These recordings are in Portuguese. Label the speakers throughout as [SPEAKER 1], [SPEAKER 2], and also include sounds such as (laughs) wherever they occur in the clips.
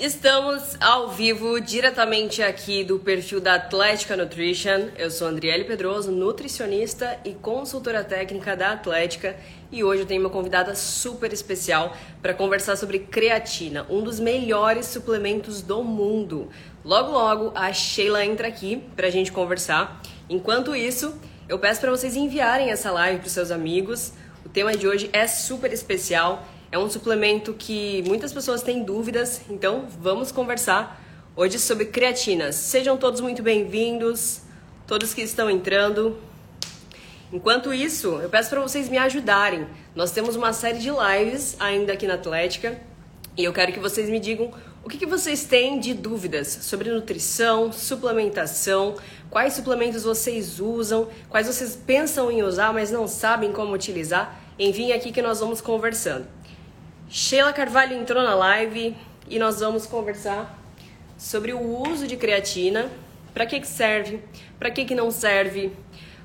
[SPEAKER 1] Estamos ao vivo diretamente aqui do perfil da Atlética Nutrition. Eu sou Andriele Pedroso, nutricionista e consultora técnica da Atlética, e hoje eu tenho uma convidada super especial para conversar sobre creatina, um dos melhores suplementos do mundo. Logo logo a Sheila entra aqui para a gente conversar. Enquanto isso, eu peço para vocês enviarem essa live para seus amigos. O tema de hoje é super especial é um suplemento que muitas pessoas têm dúvidas, então vamos conversar hoje sobre creatina. Sejam todos muito bem-vindos, todos que estão entrando. Enquanto isso, eu peço para vocês me ajudarem. Nós temos uma série de lives ainda aqui na Atlética e eu quero que vocês me digam o que, que vocês têm de dúvidas sobre nutrição, suplementação, quais suplementos vocês usam, quais vocês pensam em usar, mas não sabem como utilizar. Enviem aqui que nós vamos conversando. Sheila Carvalho entrou na live e nós vamos conversar sobre o uso de creatina, para que, que serve, para que, que não serve,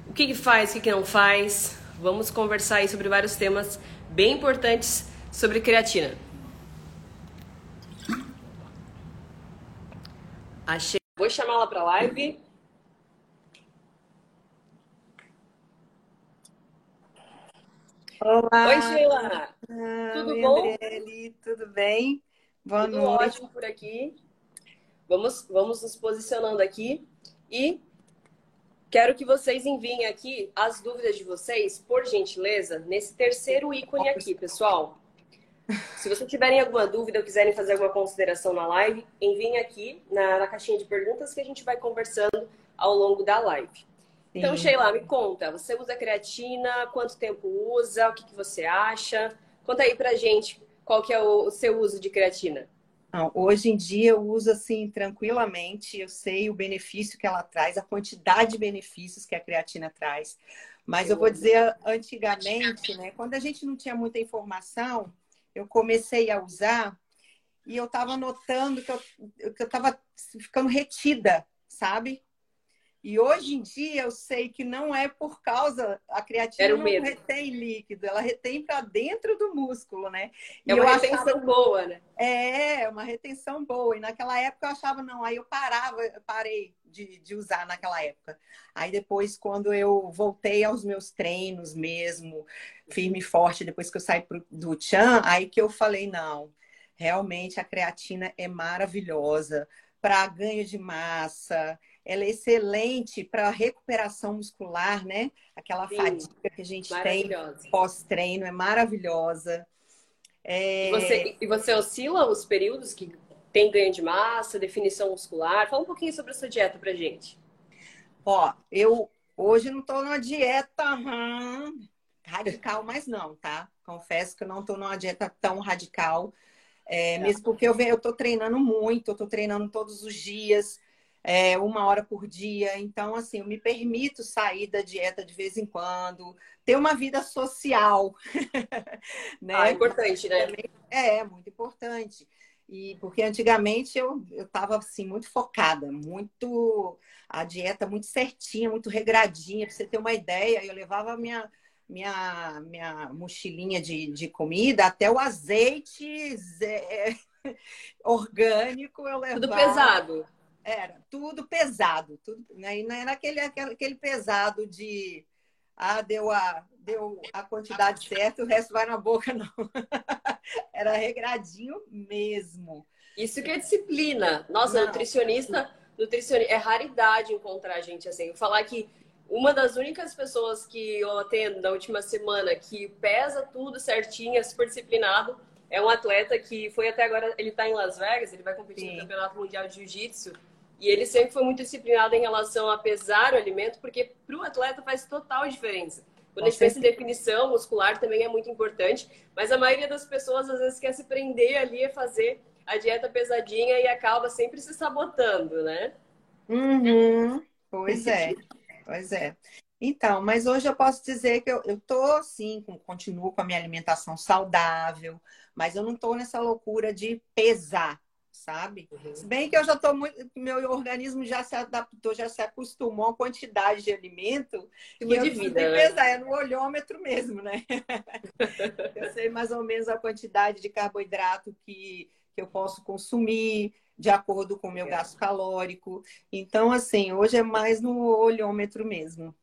[SPEAKER 1] o que, que faz, o que, que não faz. Vamos conversar aí sobre vários temas bem importantes sobre creatina. A Sheila, vou chamá-la para a live.
[SPEAKER 2] Olá.
[SPEAKER 1] Oi, Sheila.
[SPEAKER 2] Ah,
[SPEAKER 1] Tudo
[SPEAKER 2] oi,
[SPEAKER 1] bom?
[SPEAKER 2] Andriele, tudo bem? Boa
[SPEAKER 1] Tudo
[SPEAKER 2] noite.
[SPEAKER 1] ótimo por aqui. Vamos, vamos nos posicionando aqui e quero que vocês enviem aqui as dúvidas de vocês, por gentileza, nesse terceiro ícone aqui, pessoal. Se vocês tiverem alguma dúvida ou quiserem fazer alguma consideração na live, enviem aqui na, na caixinha de perguntas que a gente vai conversando ao longo da live. Então,
[SPEAKER 2] Sim.
[SPEAKER 1] Sheila, me conta, você usa creatina? Quanto tempo usa? O que, que você acha? Conta aí pra gente qual que é o, seu uso de creatina.
[SPEAKER 2] Não, hoje em dia eu uso assim tranquilamente, eu sei o benefício que ela traz, a quantidade de benefícios que a creatina traz. Mas eu vou dizer, antigamente, né, quando a gente não tinha muita informação, eu comecei a usar e eu estava notando que eu que eu estava ficando retida, sabe? E hoje em dia eu sei que não é por causa a creatina não retém líquido, ela retém para dentro do músculo, né? E
[SPEAKER 1] É uma
[SPEAKER 2] eu
[SPEAKER 1] retenção
[SPEAKER 2] achava-
[SPEAKER 1] boa, né?
[SPEAKER 2] é, uma retenção boa. E naquela época eu achava, não, aí eu parava, eu parei de, de usar naquela época. Aí depois, quando eu voltei aos meus treinos mesmo, firme e forte, depois que eu saí pro- do Chan, aí que eu falei, não, realmente a creatina é maravilhosa para ganho de massa, ela é excelente para recuperação muscular, né? Aquela
[SPEAKER 1] Sim,
[SPEAKER 2] fadiga que a gente tem pós-treino é maravilhosa. É,
[SPEAKER 1] E você, e você oscila os períodos que tem ganho de massa, definição muscular? Fala um pouquinho sobre a sua dieta pra gente.
[SPEAKER 2] Ó, eu hoje não tô numa dieta hum, radical, mas não, tá? Confesso que eu não tô numa dieta tão radical. É, mesmo porque eu, eu tô treinando muito, eu tô treinando todos os dias, é, uma hora por dia. Então, assim, eu me permito sair da dieta de vez em quando, ter uma vida social, (laughs) né?
[SPEAKER 1] Ah, é importante, né?
[SPEAKER 2] É, muito importante. E porque antigamente eu eu estava assim muito focada, muito a dieta muito certinha, muito regradinha, para você ter uma ideia, eu levava a minha minha minha mochilinha de, de comida até o azeite zé- (laughs) orgânico eu levava.
[SPEAKER 1] Tudo pesado.
[SPEAKER 2] Era tudo pesado, tudo, né? E não era aquele, aquele, pesado de ah, deu a, deu a quantidade certa, o resto vai na boca, não. (laughs) Era regradinho mesmo.
[SPEAKER 1] Isso que é disciplina. Nossa,
[SPEAKER 2] Não.
[SPEAKER 1] nutricionista, nutricionista, é raridade encontrar gente assim. Eu falar que uma das únicas pessoas que eu atendo na última semana que pesa tudo certinho, é super disciplinado, é um atleta que foi até agora, ele tá em Las Vegas, ele vai competir
[SPEAKER 2] Sim.
[SPEAKER 1] no Campeonato Mundial de Jiu-Jitsu. E ele sempre foi muito disciplinado em relação a pesar o alimento, porque para o atleta faz total diferença. Quando a gente pensa em definição muscular também é muito importante, mas a maioria das pessoas às vezes quer se prender ali a fazer a dieta pesadinha e acaba sempre se sabotando, né?
[SPEAKER 2] Uhum. Pois é, pois é. Então, mas hoje eu posso dizer que eu, eu tô com- continuo com a minha alimentação saudável, mas eu não tô nessa loucura de pesar, sabe? Se bem que eu já tô muito, meu organismo já se adaptou, já se acostumou à quantidade de alimento que eu
[SPEAKER 1] de vida, né?
[SPEAKER 2] pesar, é no olhômetro mesmo, né? (laughs) eu sei mais ou menos a quantidade de carboidrato que, que eu posso consumir de acordo com o meu gasto calórico. Então, assim, hoje é mais no olhômetro mesmo.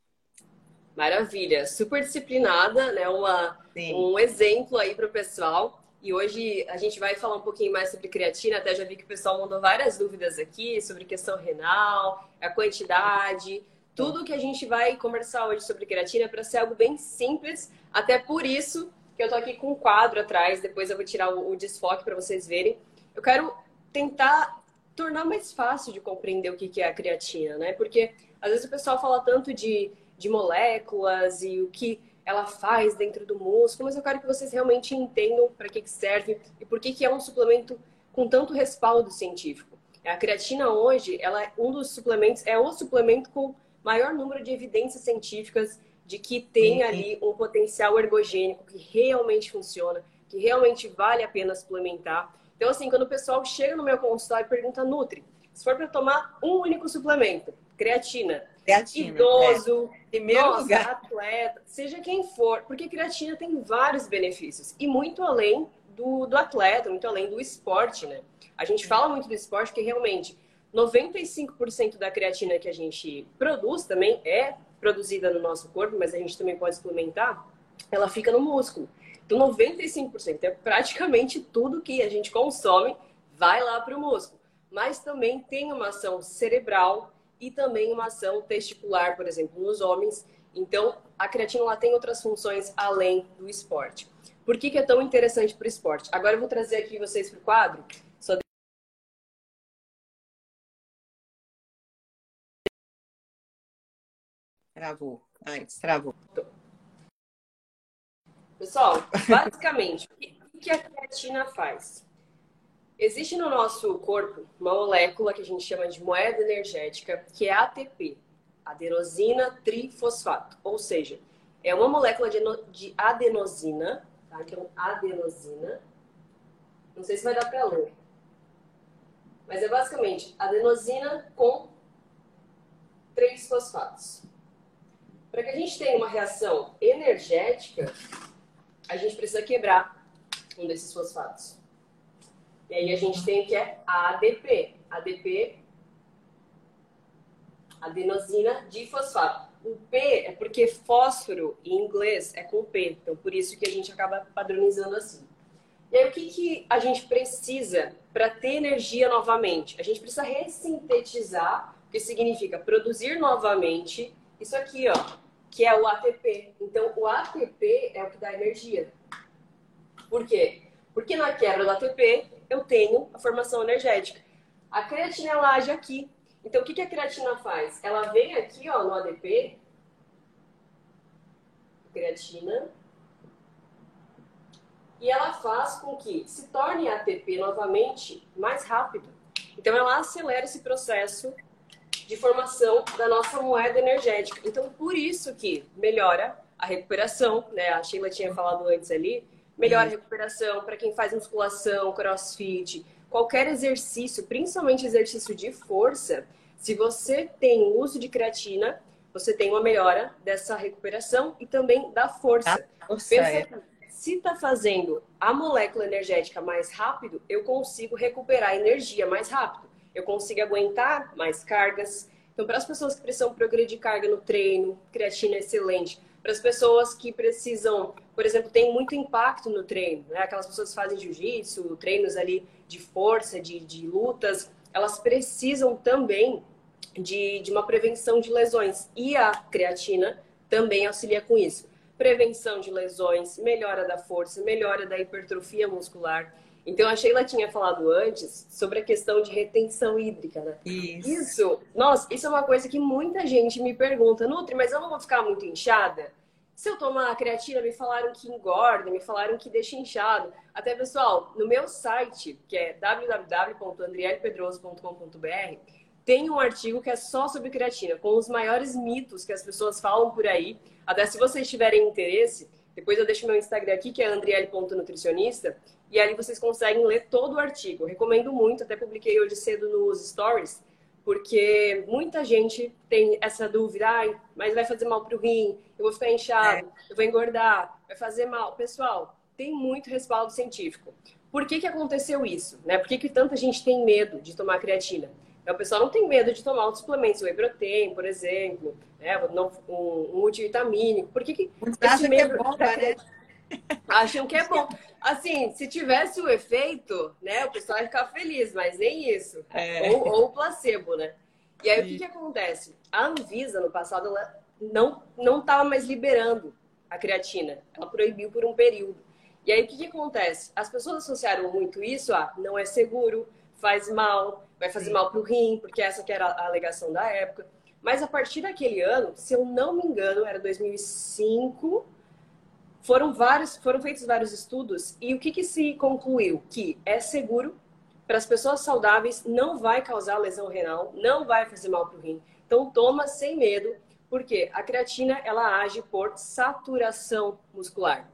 [SPEAKER 1] Maravilha, super disciplinada, né? Uma, um exemplo aí para o pessoal. E hoje a gente vai falar um pouquinho mais sobre creatina. Até já vi que o pessoal mandou várias dúvidas aqui sobre questão renal, a quantidade, tudo que a gente vai conversar hoje sobre creatina para ser algo bem simples. Até por isso que eu tô aqui com um quadro atrás. Depois eu vou tirar o, desfoque para vocês verem. Eu quero tentar tornar mais fácil de compreender o que é a creatina, né? Porque às vezes o pessoal fala tanto de, de moléculas e o que ela faz dentro do músculo, mas eu quero que vocês realmente entendam para que, que serve e por que, que é um suplemento com tanto respaldo científico. A creatina hoje, ela é um dos suplementos, é o suplemento com maior número de evidências científicas de que tem ali um potencial ergogênico que realmente funciona, que realmente vale a pena suplementar. Então, assim, quando o pessoal chega no meu consultório e pergunta, Nutri, se for para tomar um único suplemento, creatina, creatina idoso, é. Primeiro nossa, lugar. atleta, seja quem for, porque creatina tem vários benefícios e muito além do, do atleta, muito além do esporte, né? A gente fala muito do esporte porque realmente 95% da creatina que a gente produz também é produzida no nosso corpo, mas a gente também pode suplementar, ela fica no músculo. Então, 95% é praticamente tudo que a gente consome vai lá para o músculo. Mas também tem uma ação cerebral e também uma ação testicular, por exemplo, nos homens. Então, a creatina lá tem outras funções além do esporte. Por que, que é tão interessante para o esporte? Agora eu vou trazer aqui vocês para o quadro. Só
[SPEAKER 2] Travou. Antes, travou.
[SPEAKER 1] Pessoal, basicamente, o que a creatina faz? Existe no nosso corpo uma molécula que a gente chama de moeda energética, que é ATP, adenosina trifosfato. Ou seja, é uma molécula de adenosina, tá? Então, adenosina. Não sei se vai dar para ler. Mas é basicamente adenosina com três fosfatos. Para que a gente tenha uma reação energética, a gente precisa quebrar um desses fosfatos. E aí a gente tem que é ADP. ADP, adenosina difosfato. O P é porque fósforo em inglês é com P, então por isso que a gente acaba padronizando assim. E aí o que, que a gente precisa para ter energia novamente? A gente precisa ressintetizar, o que significa produzir novamente isso aqui, ó, que é o ATP. Então o ATP é o que dá energia. Por quê? Porque na quebra do ATP eu tenho a formação energética. A creatina ela age aqui. Então o que, que a creatina faz? Ela vem aqui ó, no ADP, creatina, e ela faz com que se torne ATP novamente mais rápido. Então ela acelera esse processo de formação da nossa moeda energética. Então por isso que melhora a recuperação, né? A Sheila tinha falado antes ali, melhor recuperação para quem faz musculação, crossfit, qualquer exercício, principalmente exercício de força. Se você tem o uso de creatina, você tem uma melhora dessa recuperação e também da força. Pensa é. se está fazendo a molécula energética mais rápido, eu consigo recuperar energia mais rápido. Eu consigo aguentar mais cargas. Então, para as pessoas que precisam progredir carga no treino, creatina é excelente para as pessoas que precisam, por exemplo, tem muito impacto no treino, né? Aquelas pessoas que fazem jiu-jitsu, treinos ali de força, de, de lutas, elas precisam também de, de uma prevenção de lesões. E a creatina também auxilia com isso. Prevenção de lesões, melhora da força, melhora da hipertrofia muscular. Então, a Sheila tinha falado antes sobre a questão de retenção hídrica, né? Isso. Isso, nossa, isso é uma coisa que muita gente me pergunta, Nutri, mas eu não vou ficar muito inchada? Se eu tomar a creatina, me falaram que engorda, me falaram que deixa inchado. Até, pessoal, no meu site, que é www.andrielpedroso.com.br, tem um artigo que é só sobre creatina, com os maiores mitos que as pessoas falam por aí. Até se vocês tiverem interesse, depois eu deixo meu Instagram aqui, que é andriele.nutricionista, e ali vocês conseguem ler todo o artigo. Recomendo muito, até publiquei hoje cedo nos stories, porque muita gente tem essa dúvida, ai, mas vai fazer mal para o rim, eu vou ficar inchado, é. eu vou engordar, vai fazer mal. Pessoal, tem muito respaldo científico. Por que, que aconteceu isso? Né? Por que, que tanta gente tem medo de tomar creatina? Então, o pessoal não tem medo de tomar outros suplementos, whey protein, por exemplo, né? um, um multivitamínico. Por que, que
[SPEAKER 2] esse medo... que é bom, né? (laughs)
[SPEAKER 1] Acham que é bom. Assim, se tivesse o efeito, né, o pessoal ia ficar feliz, mas nem isso. É. Ou, ou o placebo, né? E aí, Sim. o que, que acontece? A Anvisa, no passado, ela não não estava mais liberando a creatina. Ela proibiu por um período. E aí, o que, que acontece? As pessoas associaram muito isso a não é seguro, faz mal, vai fazer Sim. mal para o rim, porque essa que era a alegação da época. Mas a partir daquele ano, se eu não me engano, era 2005, foram vários, foram feitos vários estudos e o que, que se concluiu? Que é seguro para as pessoas saudáveis, não vai causar lesão renal, não vai fazer mal para o rim. Então toma sem medo, porque a creatina ela age por saturação muscular.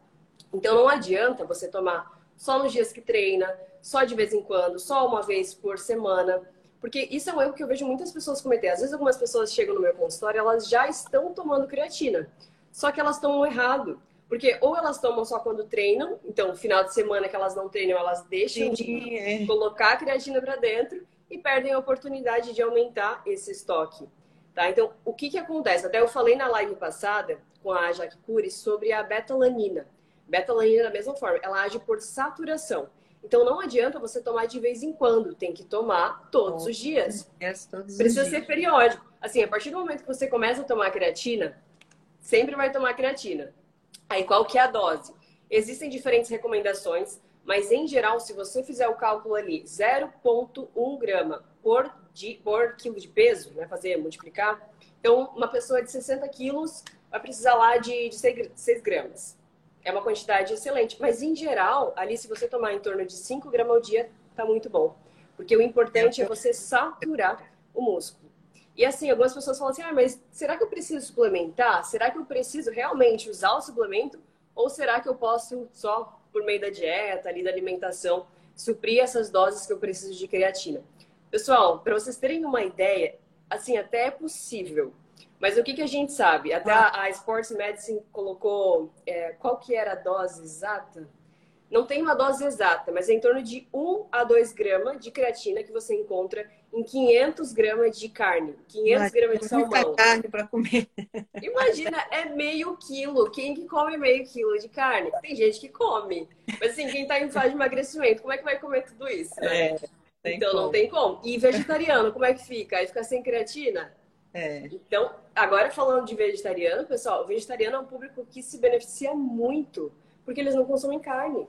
[SPEAKER 1] Então não adianta você tomar só nos dias que treina, só de vez em quando, só uma vez por semana. Porque isso é um erro que eu vejo muitas pessoas cometer. Às vezes algumas pessoas chegam no meu consultório, elas já estão tomando creatina. Só que elas tomam errado. Porque ou elas tomam só quando treinam, então, final de semana que elas não treinam, elas deixam Sim, de é. colocar a creatina para dentro e perdem a oportunidade de aumentar esse estoque. Tá? Então, o que, que acontece? Até eu falei na live passada com a Jaque Cury sobre a betalanina. Betalanina, da mesma forma, ela age por saturação. Então, não adianta você tomar de vez em quando, tem que tomar todos os dias.
[SPEAKER 2] todos
[SPEAKER 1] Precisa
[SPEAKER 2] os
[SPEAKER 1] ser periódico. Assim, a partir do momento que você começa a tomar creatina, sempre vai tomar creatina. Aí qual que é a dose? Existem diferentes recomendações, mas em geral, se você fizer o cálculo ali, 0,1 grama por, por quilo de peso, né, fazer multiplicar, então uma pessoa de 60 quilos vai precisar lá de, de 6, 6 gramas. É uma quantidade excelente, mas em geral, ali se você tomar em torno de 5 gramas ao dia, tá muito bom. Porque o importante é você saturar o músculo. E assim, algumas pessoas falam assim: ah, mas será que eu preciso suplementar? Será que eu preciso realmente usar o suplemento? Ou será que eu posso só, por meio da dieta, ali da alimentação, suprir essas doses que eu preciso de creatina? Pessoal, para vocês terem uma ideia, assim, até é possível. Mas o que, que a gente sabe? Até a, a Sports Medicine colocou é, qual que era a dose exata? Não tem uma dose exata, mas é em torno de 1 a 2 gramas de creatina que você encontra em 500 gramas de carne, 500 Mas, gramas de salmão.
[SPEAKER 2] carne para comer. (laughs)
[SPEAKER 1] Imagina, é meio quilo. Quem que come meio quilo de carne? Tem gente que come. Mas assim, quem está em fase de emagrecimento, como é que vai comer tudo isso? Né? É, então como. não tem como. E vegetariano, como é que fica? Aí fica sem creatina?
[SPEAKER 2] É.
[SPEAKER 1] Então, agora falando de vegetariano, pessoal, o vegetariano é um público que se beneficia muito, porque eles não consomem carne.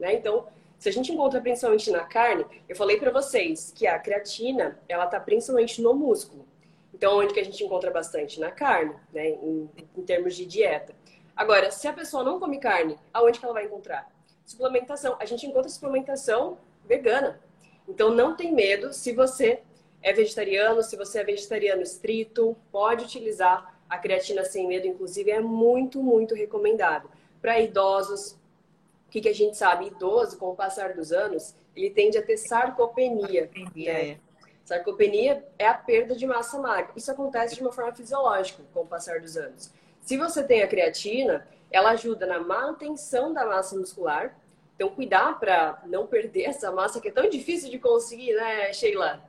[SPEAKER 1] Né? Então, se a gente encontra principalmente na carne, eu falei para vocês que a creatina, ela tá principalmente no músculo. Então, onde que a gente encontra bastante? Na carne, né? Em, em termos de dieta. Agora, se a pessoa não come carne, aonde que ela vai encontrar? Suplementação. A gente encontra suplementação vegana. Então, não tem medo se você é vegetariano, se você é vegetariano estrito, pode utilizar a creatina sem medo, inclusive é muito, muito recomendado. Para idosos, que, que a gente sabe? Idoso, com o passar dos anos, ele tende a ter sarcopenia. Sarcopenia, né? é. Sarcopenia é a perda de massa magra. Isso acontece de uma forma fisiológica com o passar dos anos. Se você tem a creatina, ela ajuda na manutenção da massa muscular. Então, cuidar para não perder essa massa que é tão difícil de conseguir, né, Sheila?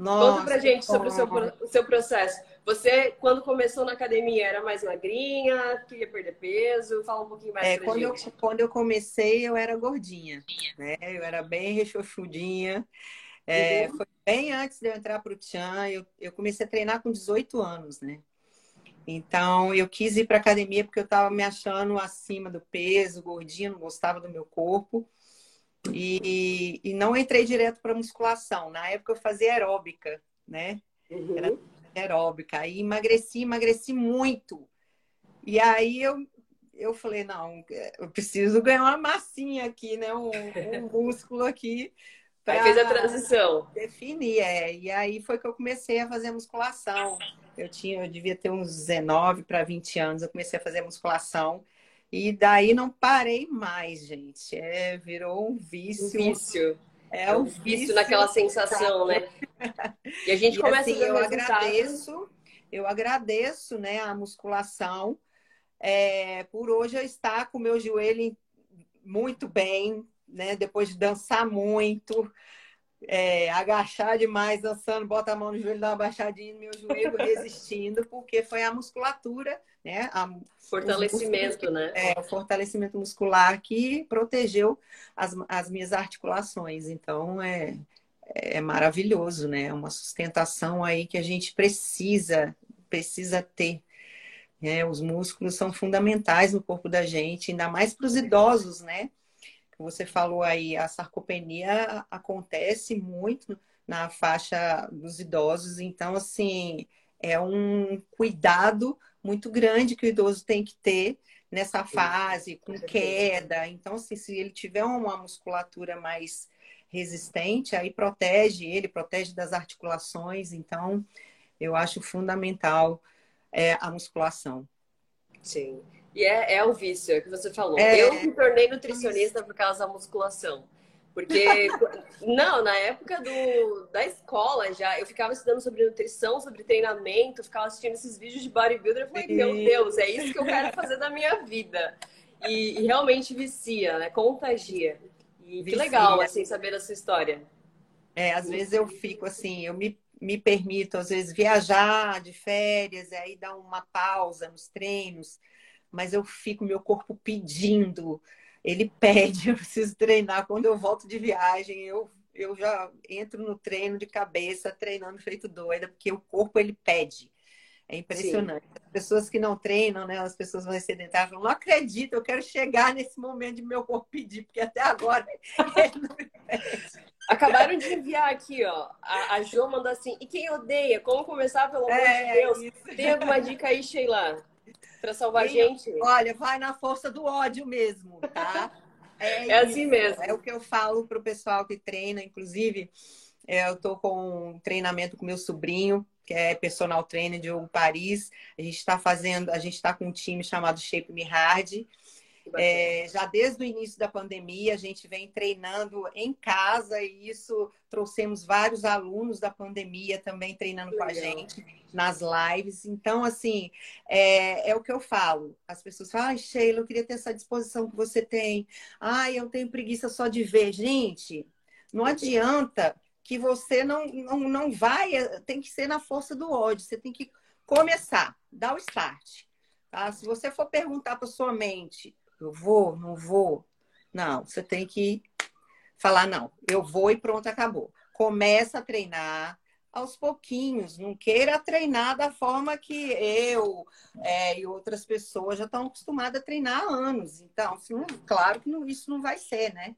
[SPEAKER 1] Nossa, Conta pra gente sobre o seu, o seu processo. Você, quando começou na academia, era mais magrinha, queria perder peso? Fala um pouquinho mais é, pra
[SPEAKER 2] quando
[SPEAKER 1] gente.
[SPEAKER 2] Eu, quando eu comecei, eu era gordinha, né? Eu era bem rechochudinha. É, uhum. Foi bem antes de eu entrar para o Tchan. Eu, eu comecei a treinar com 18 anos, né? Então, eu quis ir para academia porque eu estava me achando acima do peso, gordinha, não gostava do meu corpo. E, e não entrei direto para musculação. Na época, eu fazia aeróbica, né? Uhum. Era aeróbica. Aí emagreci, emagreci muito. E aí eu, eu falei, não, eu preciso ganhar uma massinha aqui, né? Um, um (laughs) músculo aqui.
[SPEAKER 1] Aí fez a transição.
[SPEAKER 2] Definir, é. E aí foi que eu comecei a fazer musculação. Eu tinha, eu devia ter uns 19 para 20 anos, eu comecei a fazer musculação. E daí não parei mais, gente. É, virou um vício. Um
[SPEAKER 1] vício. É o vício naquela sensação, né? E a gente e começa
[SPEAKER 2] assim, a eu agradeço, eu agradeço, né, a musculação é, por hoje eu estar com o meu joelho muito bem, né, depois de dançar muito, é, agachar demais dançando, bota a mão no joelho, dá uma baixadinha no meu joelho, resistindo, porque foi a musculatura, né? A,
[SPEAKER 1] fortalecimento, que, né?
[SPEAKER 2] É, o fortalecimento muscular que protegeu as, as minhas articulações. Então, é, é maravilhoso, né? É uma sustentação aí que a gente precisa, precisa ter. Né? Os músculos são fundamentais no corpo da gente, ainda mais para os idosos, né? Você falou aí, a sarcopenia acontece muito na faixa dos idosos, então, assim, é um cuidado muito grande que o idoso tem que ter nessa fase, com queda. Então, assim, se ele tiver uma musculatura mais resistente, aí protege ele, protege das articulações. Então, eu acho fundamental é, a musculação.
[SPEAKER 1] Sim. E é, é o vício, é o que você falou. É, eu me tornei nutricionista por causa da musculação. Porque, não, na época do, da escola já, eu ficava estudando sobre nutrição, sobre treinamento, ficava assistindo esses vídeos de bodybuilder. Eu falei, meu Deus, é isso que eu quero fazer da minha vida. E, e realmente vicia, né? Contagia. E que legal, assim, saber da sua história.
[SPEAKER 2] É, às vezes eu fico assim, eu me, me permito, às vezes, viajar de férias, e aí dar uma pausa nos treinos mas eu fico, meu corpo pedindo. Ele pede, (laughs) eu preciso treinar. Quando eu volto de viagem, eu, eu já entro no treino de cabeça, treinando feito doida, porque o corpo ele pede. É impressionante. Sim. As pessoas que não treinam, né? As pessoas mais sedentárias falam, não acredito, eu quero chegar nesse momento de meu corpo pedir, porque até agora (laughs) ele não
[SPEAKER 1] pede. Acabaram de enviar aqui, ó. A, a Jo mandou assim, e quem odeia? Como começar, pelo amor é, de Deus? Isso. Tem alguma dica aí, Sheila? Para salvar a gente.
[SPEAKER 2] Olha, vai na força do ódio mesmo, tá? (laughs)
[SPEAKER 1] É, é assim mesmo.
[SPEAKER 2] É o que eu falo para o pessoal que treina, inclusive. É, eu estou com um treinamento com meu sobrinho, que é personal trainer de Paris. A gente está fazendo, a gente está com um time chamado Shape Me Hard. É, já desde o início da pandemia, a gente vem treinando em casa e isso trouxemos vários alunos da pandemia também treinando com a gente nas lives. Então, assim, é, é, o que eu falo. As pessoas falam, ai, Sheila, eu queria ter essa disposição que você tem. Ai, eu tenho preguiça só de ver. Gente, não adianta que você não, não, não vai, tem que ser na força do ódio. Você tem que começar, dar o start. Tá? Se você for perguntar para sua mente, eu vou, não vou. Não, você tem que falar, não, eu vou e pronto, acabou. Começa a treinar aos pouquinhos, não queira treinar da forma que eu é, e outras pessoas já estão acostumadas a treinar há anos. Então, claro que não, isso não vai ser, né?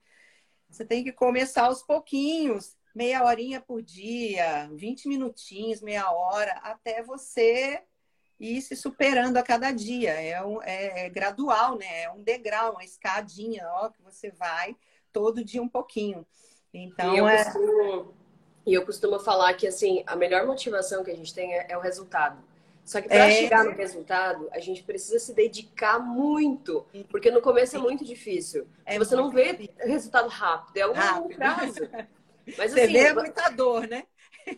[SPEAKER 2] Você tem que começar aos pouquinhos, meia horinha por dia, 20 minutinhos, meia hora, até você e se superando a cada dia. É, um, é, é, gradual, né? É um degrau, uma escadinha, ó, que você vai todo dia um pouquinho. Então,
[SPEAKER 1] e eu, é... costumo, e eu costumo falar que, assim, a melhor motivação que a gente tem é, é o resultado. Só que para é... chegar no resultado, a gente precisa se dedicar muito, porque no começo é muito difícil. É você não vê difícil. resultado rápido, é um longo prazo. (laughs)
[SPEAKER 2] Mas, você assim, vê muita dor, né?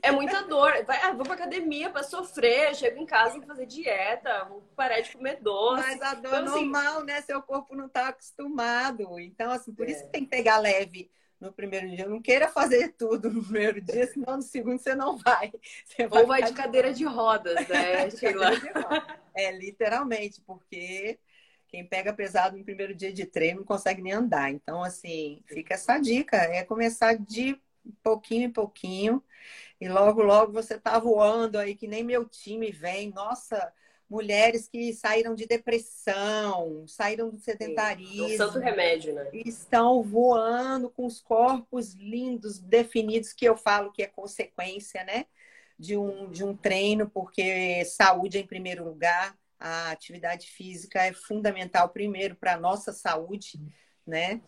[SPEAKER 1] É muita dor. Vai, ah, vou pra academia pra sofrer, chego em casa e fazer dieta, vou parar de comer doce.
[SPEAKER 2] Mas a dor então, assim, normal, né? Seu corpo não tá acostumado. Então, assim, por é. isso que tem que pegar leve no primeiro dia. Não queira fazer tudo no primeiro dia, senão no segundo você não vai. (laughs) Você
[SPEAKER 1] vai Ou vai de cadeira de rodas, né, (laughs) Sheila?
[SPEAKER 2] é, literalmente, porque quem pega pesado no primeiro dia de treino não consegue nem andar. Então, assim, fica essa dica: é começar de pouquinho em pouquinho. E logo, logo você tá voando aí, que nem meu time vem. Nossa, mulheres que saíram de depressão, saíram do sedentarismo. Sim,
[SPEAKER 1] santo remédio, né?
[SPEAKER 2] Estão voando com os corpos lindos, definidos, que eu falo que é consequência, né? De um, de um treino, porque saúde é em primeiro lugar, a atividade física é fundamental primeiro para a nossa saúde, né?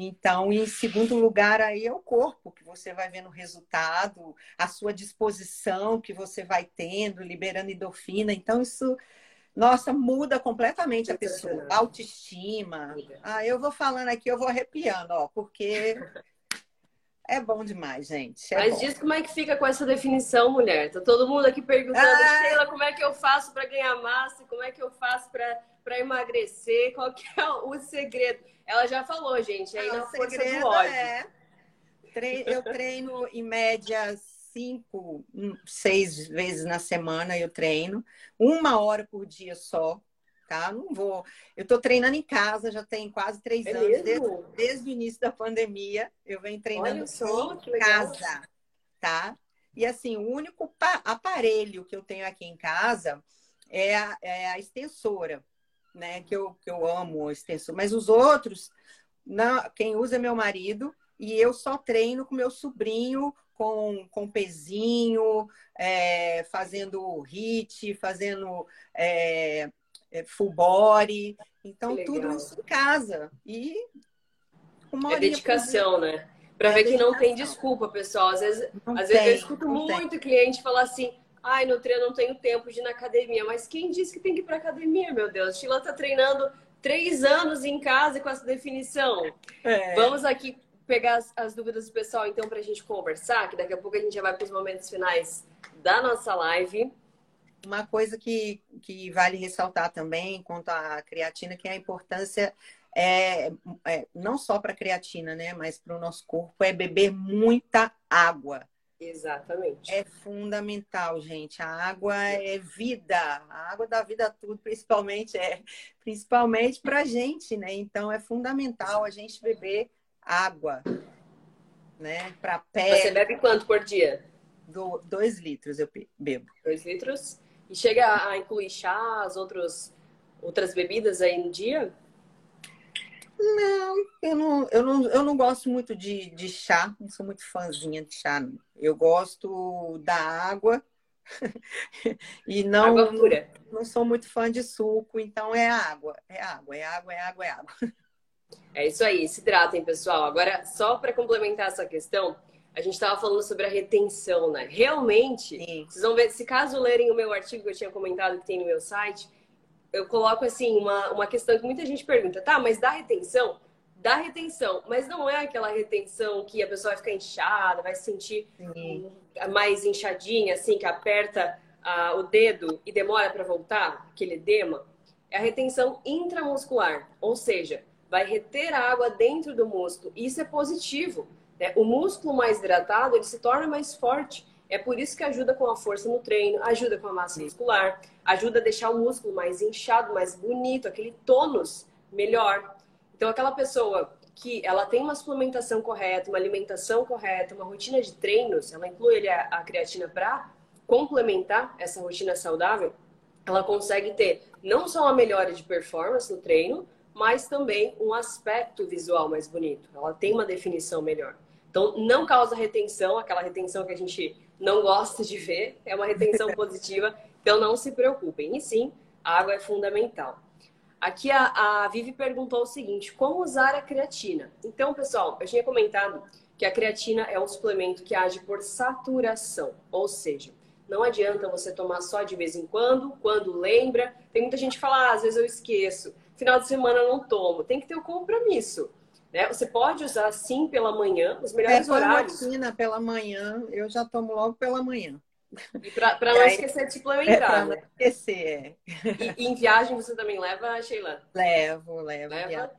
[SPEAKER 2] Então, em segundo lugar, aí é o corpo, que você vai vendo o resultado, a sua disposição que você vai tendo, liberando endorfina. Então, isso, nossa, muda completamente a pessoa. A autoestima. Ah, eu vou falando aqui, eu vou arrepiando, ó, porque é bom demais, gente. É
[SPEAKER 1] Mas
[SPEAKER 2] bom.
[SPEAKER 1] diz como é que fica com essa definição, mulher. Tá todo mundo aqui perguntando, ah. Sheila, como é que eu faço para ganhar massa? Como é que eu faço para para emagrecer? Qual que é o segredo? Ela já falou, gente, aí ah, na força do ódio. É...
[SPEAKER 2] Eu treino em média cinco, hum, seis vezes na semana eu treino, uma hora por dia só, tá? Não vou. Eu tô treinando em casa, já tem quase três é anos, desde, desde, o início da pandemia, eu venho treinando só, em casa, tá? E assim, o único aparelho que eu tenho aqui em casa é a, é a extensora, né? Que eu, que eu amo a extensora. Mas os outros, não, quem usa é meu marido e eu só treino com meu sobrinho com, com pezinho, é, fazendo hit, fazendo é, é, full body. Então, tudo isso em casa. E
[SPEAKER 1] uma É dedicação, né? Para é ver que não tem desculpa, pessoal. Às vezes, às vezes eu escuto muito tem. cliente falar assim: ai, no treino não tenho tempo de ir na academia. Mas quem disse que tem que ir para academia, meu Deus? Sheila tá treinando três anos em casa com essa definição. É. Vamos aqui pegar as, as dúvidas do pessoal, então, para a gente conversar, que daqui a pouco a gente já vai para os momentos finais da nossa live.
[SPEAKER 2] Uma coisa que, que vale ressaltar também quanto à creatina, que é a importância é, é não só para a creatina, né, mas para o nosso corpo, é beber muita água.
[SPEAKER 1] Exatamente.
[SPEAKER 2] É fundamental, gente. A água é vida. A água dá vida a tudo, (laughs) principalmente é principalmente para a gente, né? Então é fundamental a gente beber água, né? Para pele.
[SPEAKER 1] Você bebe quanto por dia?
[SPEAKER 2] Do, dois litros eu bebo.
[SPEAKER 1] Dois litros? E chega a incluir chá, as outros, outras bebidas aí no dia?
[SPEAKER 2] Não, eu não, eu não, eu não gosto muito de, de chá, não sou muito fãzinha de chá. Não. Eu gosto da água (laughs) e não, não sou muito fã de suco, então é água, é água, é água, é água, é água.
[SPEAKER 1] É isso aí, se hidratem, pessoal. Agora, só para complementar essa questão, a gente estava falando sobre a retenção, né? Realmente, Sim. vocês vão ver, se caso lerem o meu artigo que eu tinha comentado que tem no meu site, eu coloco assim uma, uma questão que muita gente pergunta, tá, mas dá retenção? Dá retenção, mas não é aquela retenção que a pessoa vai ficar inchada, vai se sentir Sim. mais inchadinha, assim, que aperta ah, o dedo e demora para voltar, aquele edema. É a retenção intramuscular, ou seja, vai reter a água dentro do músculo. Isso é positivo. Né? O músculo mais hidratado ele se torna mais forte. É por isso que ajuda com a força no treino, ajuda com a massa muscular, ajuda a deixar o músculo mais inchado, mais bonito, aquele tônus melhor. Então, aquela pessoa que ela tem uma suplementação correta, uma alimentação correta, uma rotina de treinos, ela inclui a, a creatina para complementar essa rotina saudável, ela consegue ter não só uma melhora de performance no treino, mas também um aspecto visual mais bonito. Ela tem uma definição melhor. Então, não causa retenção, aquela retenção que a gente não gosta de ver, é uma retenção (laughs) positiva, então não se preocupem. E sim, a água é fundamental. Aqui a, a Vivi perguntou o seguinte: como usar a creatina? Então, pessoal, eu tinha comentado que a creatina é um suplemento que age por saturação, ou seja, não adianta você tomar só de vez em quando, quando lembra. Tem muita gente que fala, ah, às vezes eu esqueço final de semana eu não tomo. Tem que ter o um compromisso. Né? Você pode usar sim pela manhã, os melhores
[SPEAKER 2] é,
[SPEAKER 1] horários.
[SPEAKER 2] Rotina, pela manhã, eu já tomo logo pela manhã.
[SPEAKER 1] E para (laughs) não aí, esquecer de suplementar, é
[SPEAKER 2] né? Não esquecer, é.
[SPEAKER 1] E, e, em viagem você também leva, Sheila?
[SPEAKER 2] Levo, levo. Leva?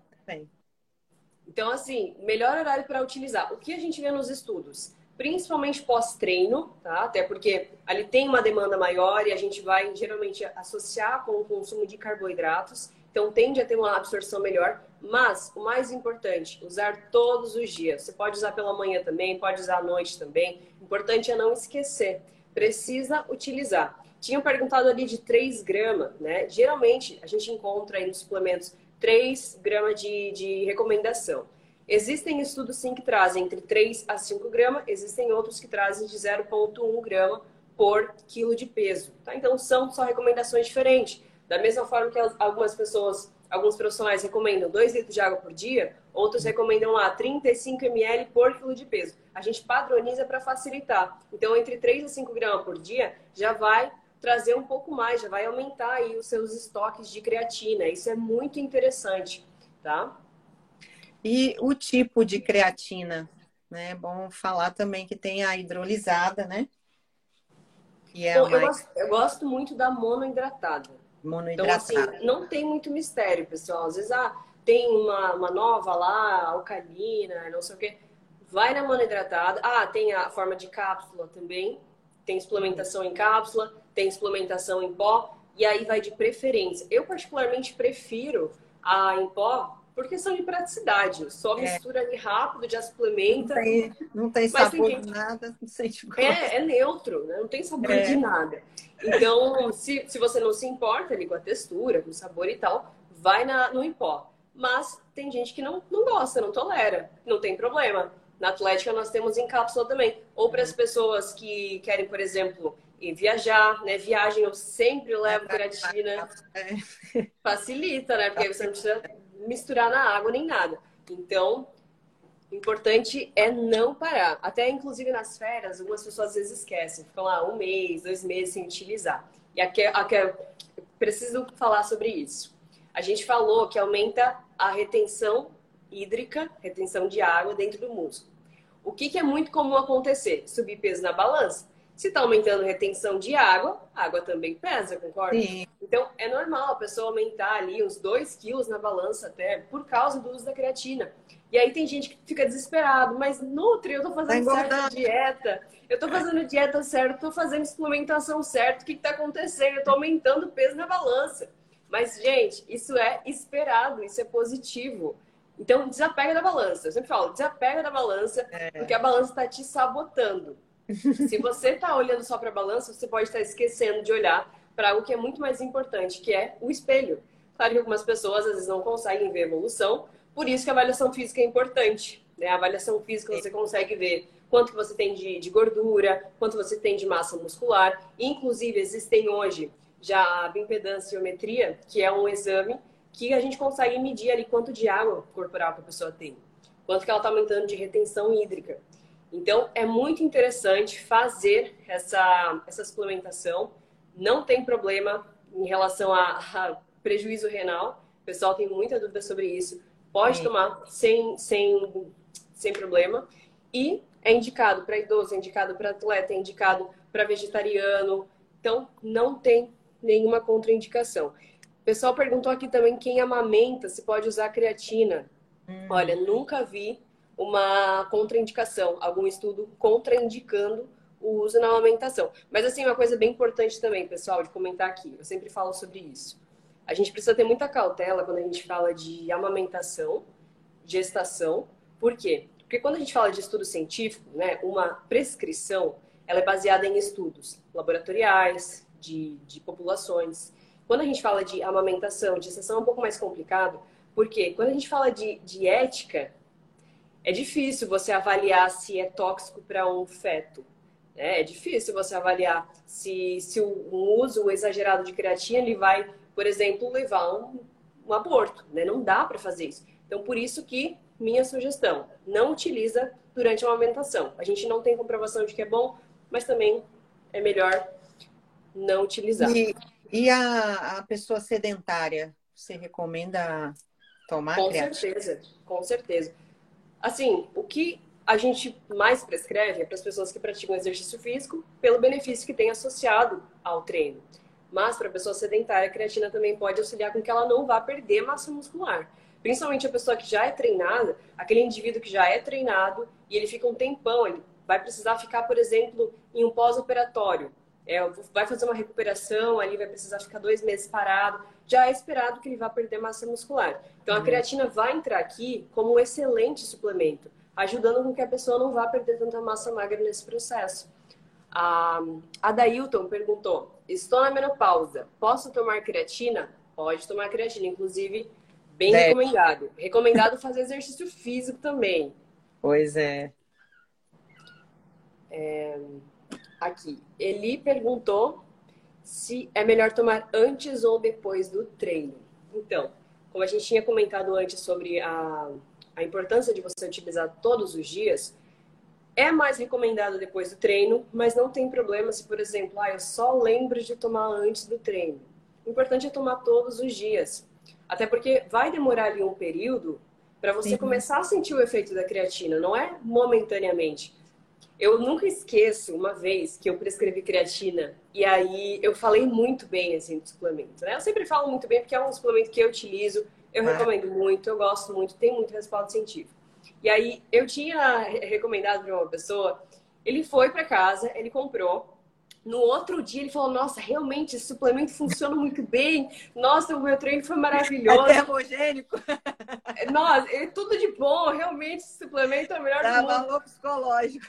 [SPEAKER 1] Então, assim, melhor horário para utilizar. O que a gente vê nos estudos? Principalmente pós-treino, tá? Até porque ali tem uma demanda maior e a gente vai geralmente associar com o consumo de carboidratos. Então tende a ter uma absorção melhor, mas o mais importante, usar todos os dias. Você pode usar pela manhã também, pode usar à noite também. O importante é não esquecer. Precisa utilizar. Tinham perguntado ali de 3 gramas, né? Geralmente a gente encontra aí nos suplementos 3 gramas de, de recomendação. Existem estudos sim que trazem entre 3 a 5 gramas, existem outros que trazem de 0,1 grama por quilo de peso. Tá? Então são só recomendações diferentes. Da mesma forma que algumas pessoas, alguns profissionais recomendam 2 litros de água por dia, outros recomendam lá 35 ml por quilo de peso. A gente padroniza para facilitar. Então, entre 3 a 5 gramas por dia já vai trazer um pouco mais, já vai aumentar aí os seus estoques de creatina. Isso é muito interessante, tá?
[SPEAKER 2] E o tipo de creatina, né? É bom falar também que tem a hidrolisada, né?
[SPEAKER 1] Que é Bom, mais... eu, gosto, eu gosto muito da monohidratada
[SPEAKER 2] Monohidratado.
[SPEAKER 1] Então, assim, não tem muito mistério, pessoal. Às vezes, ah, tem uma, uma nova lá, alcalina, não sei o quê. Vai na monohidratada. Ah, tem a forma de cápsula também. Tem suplementação em cápsula, tem suplementação em pó. E aí vai de preferência. Eu, particularmente, prefiro a em pó por questão de praticidade. Só é. mistura ali rápido, já suplementa.
[SPEAKER 2] Não tem, não tem sabor de nada, não sente gosto.
[SPEAKER 1] É, é neutro, né? não tem sabor é. de nada. Então, se, se você não se importa ali com a textura, com o sabor e tal, vai na, no em pó. Mas tem gente que não, não gosta, não tolera. Não tem problema. Na Atlética nós temos em cápsula também. Ou para as pessoas que querem, por exemplo, viajar, né? Viagem eu sempre levo creatina. É. Facilita, né? Porque você não precisa misturar na água nem nada. Então, importante é não parar. Até, inclusive, nas férias, algumas pessoas às vezes esquecem. Ficam lá um mês, dois meses sem utilizar. E aqui, aqui preciso falar sobre isso. A gente falou que aumenta a retenção hídrica, retenção de água dentro do músculo. O que, que é muito comum acontecer? Subir peso na balança. Se está aumentando a retenção de água, a água também pesa, concorda? Sim. Então, é normal a pessoa aumentar ali uns 2 quilos na balança até por causa do uso da creatina. E aí tem gente que fica desesperado, mas Nutri, eu tô fazendo tá certa dieta, eu tô fazendo dieta certa, tô fazendo suplementação certa, o que que tá acontecendo? Eu tô aumentando o peso na balança. Mas, gente, isso é esperado, isso é positivo. Então, desapega da balança. Eu sempre falo, desapega da balança, é. porque a balança está te sabotando. (laughs) Se você está olhando só para a balança, você pode estar esquecendo de olhar para algo que é muito mais importante, que é o espelho. Claro que algumas pessoas às vezes não conseguem ver evolução, por isso que a avaliação física é importante. Né? A avaliação física você consegue ver quanto que você tem de, de gordura, quanto você tem de massa muscular. Inclusive, existem hoje já a bioimpedanciometria, que é um exame que a gente consegue medir ali quanto de água corporal que a pessoa tem, quanto que ela está aumentando de retenção hídrica. Então, é muito interessante fazer essa, essa suplementação. Não tem problema em relação a, a prejuízo renal. O pessoal tem muita dúvida sobre isso. Pode tomar sem, sem, sem problema. E é indicado para idoso, é indicado para atleta, é indicado para vegetariano. Então, não tem nenhuma contraindicação. O pessoal perguntou aqui também quem amamenta se pode usar creatina. Hum. Olha, nunca vi uma contraindicação, algum estudo contraindicando o uso na amamentação. Mas assim, uma coisa bem importante também, pessoal, de comentar aqui, eu sempre falo sobre isso. A gente precisa ter muita cautela quando a gente fala de amamentação, gestação. Por quê? Porque quando a gente fala de estudo científico, né, uma prescrição, ela é baseada em estudos laboratoriais, de, de populações. Quando a gente fala de amamentação, gestação é um pouco mais complicado, porque quando a gente fala de, de ética, é difícil você avaliar se é tóxico para um feto. Né? É difícil você avaliar se, se o, um uso exagerado de creatina ele vai, por exemplo, levar um, um aborto. Né? Não dá para fazer isso. Então, por isso que minha sugestão, não utiliza durante a amamentação. A gente não tem comprovação de que é bom, mas também é melhor não utilizar.
[SPEAKER 2] E, e a, a pessoa sedentária, você recomenda tomar
[SPEAKER 1] Com creatina? certeza, com certeza. Assim, o que a gente mais prescreve é para as pessoas que praticam exercício físico pelo benefício que tem associado ao treino. Mas para a pessoa sedentária, a creatina também pode auxiliar com que ela não vá perder massa muscular. Principalmente a pessoa que já é treinada, aquele indivíduo que já é treinado e ele fica um tempão, ele vai precisar ficar, por exemplo, em um pós-operatório. É, vai fazer uma recuperação, ali vai precisar ficar dois meses parado já é esperado que ele vá perder massa muscular. Então, a uhum. creatina vai entrar aqui como um excelente suplemento, ajudando com que a pessoa não vá perder tanta massa magra nesse processo. A, a Dailton perguntou: Estou na menopausa, posso tomar creatina? Pode tomar creatina, inclusive, bem Deve. recomendado. Recomendado fazer exercício físico também.
[SPEAKER 2] Pois é.
[SPEAKER 1] é. Aqui, Eli perguntou se é melhor tomar antes ou depois do treino. Então, como a gente tinha comentado antes sobre a, a importância de você utilizar todos os dias, é mais recomendado depois do treino, mas não tem problema se, por exemplo, ah, eu só lembro de tomar antes do treino. O importante é tomar todos os dias. Até porque vai demorar ali um período para você Sim. começar a sentir o efeito da creatina, não é momentaneamente. Eu nunca esqueço uma vez que eu prescrevi creatina e aí eu falei muito bem assim do suplemento, né? Eu sempre falo muito bem porque é um suplemento que eu utilizo, eu ah. recomendo muito, eu gosto muito, tem muito respaldo científico. E aí eu tinha recomendado para uma pessoa, ele foi para casa, ele comprou. No outro dia ele falou: Nossa, realmente esse suplemento funciona muito bem. Nossa, o meu treino foi maravilhoso. É
[SPEAKER 2] termogênico. (laughs)
[SPEAKER 1] Nossa, é tudo de bom. Realmente esse suplemento é o melhor
[SPEAKER 2] Dá do mundo. valor psicológico.